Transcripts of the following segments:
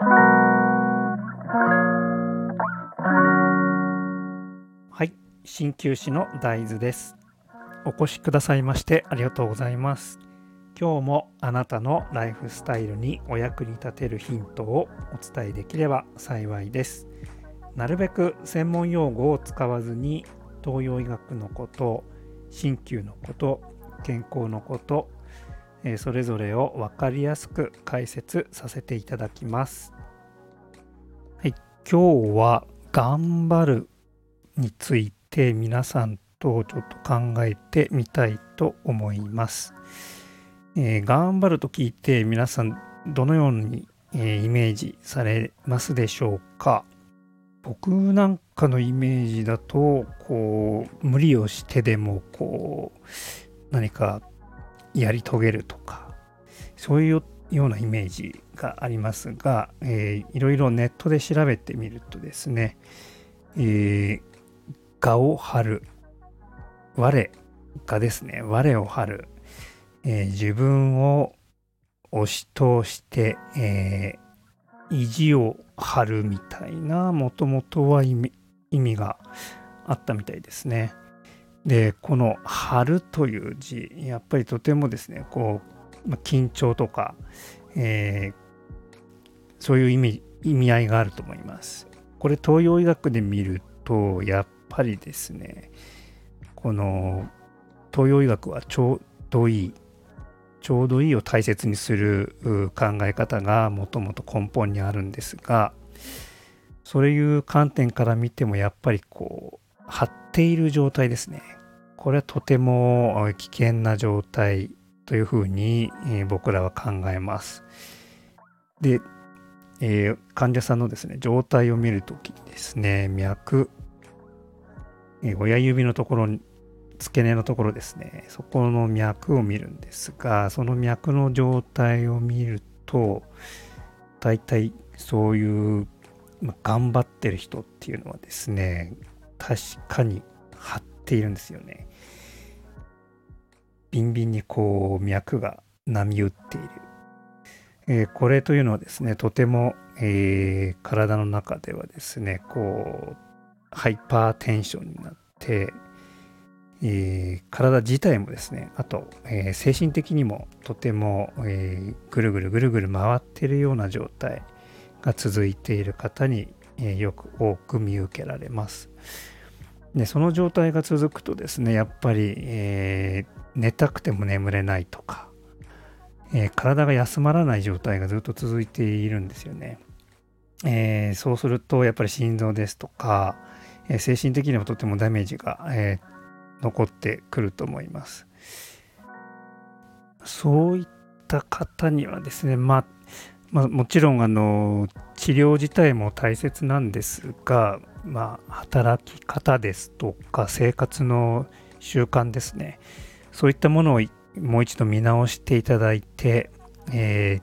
はい鍼灸師の大豆です。お越しくださいましてありがとうございます。今日もあなたのライフスタイルにお役に立てるヒントをお伝えできれば幸いです。なるべく専門用語を使わずに東洋医学のこと鍼灸のこと健康のことそれぞれを分かりやすく解説させていただきます。はい、今日は頑張るについて皆さんとちょっと考えてみたいと思います。えー、頑張ると聞いて皆さんどのように、え、イメージされますでしょうか？僕なんかのイメージだとこう無理をしてでもこう何かやり遂げるとかそういうようなイメージがありますが、えー、いろいろネットで調べてみるとですね、えー、我を張る我がですね我を張る、えー、自分を押し通して、えー、意地を張るみたいなもともとは意味があったみたいですね。でこの「張る」という字やっぱりとてもですねこう、ま、緊張とか、えー、そういう意味意味合いがあると思います。これ東洋医学で見るとやっぱりですねこの東洋医学はちょうどいいちょうどいいを大切にする考え方がもともと根本にあるんですがそういう観点から見てもやっぱりこう張っている状態ですねこれはとても危険な状態というふうに、え僕らは考えます。で、えー、患者さんのですね状態を見るときにですね脈、えー、親指のところに付け根のところですねそこの脈を見るんですがその脈の状態を見ると大体そういう、ま頑張ってる人っていうのはですね確かに張ているんですよね。ビンビンにこう脈が波打っている。えー、これというのはですね、とても、えー、体の中ではですね、こう、ハイパーテンションになって、えー、体自体もですね、あと、え、精神的にもとても、え、ぐるぐるぐるぐる回ってるような状態が続いている方に、えよく多く見受けられます。でその状態が続くとですねやっぱり、えー、寝たくても眠れないとか、えー、体が休まらない状態がずっと続いているんですよね。えー、そうするとやっぱり心臓ですとか、え、精神的にもとてもダメージが、え残ってくると思います。そういった方にはですね、ま、まあ、もちろんあの治療自体も大切なんですが、まあ、働き方ですとか生活の習慣ですねそういったものをもう一度見直していただいて、え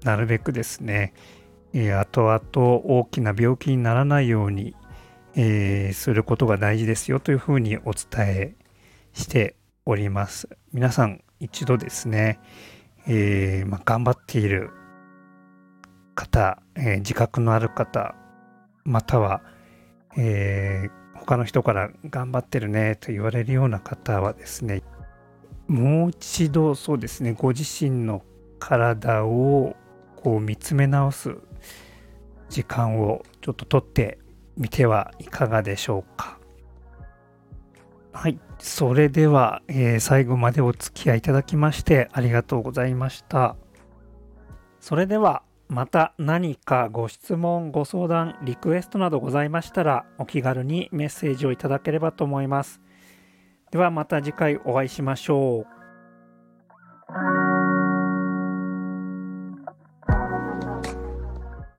ー、なるべくですね、えー、後々大きな病気にならないように、えー、することが大事ですよというふうにお伝えしております。皆さん一度ですね、えーまあ、頑張っている方、えー、自覚のある方またはえー、他の人から頑張ってるねと言われるような方はですねもう一度そうですねご自身の体をこう見つめ直す時間をちょっととってみてはいかがでしょうか。はいそれでは、えー、最後までお付き合いいただきましてありがとうございました。それではまた何かご質問、ご相談、リクエストなどございましたらお気軽にメッセージをいただければと思います。ではまた次回お会いしましょう。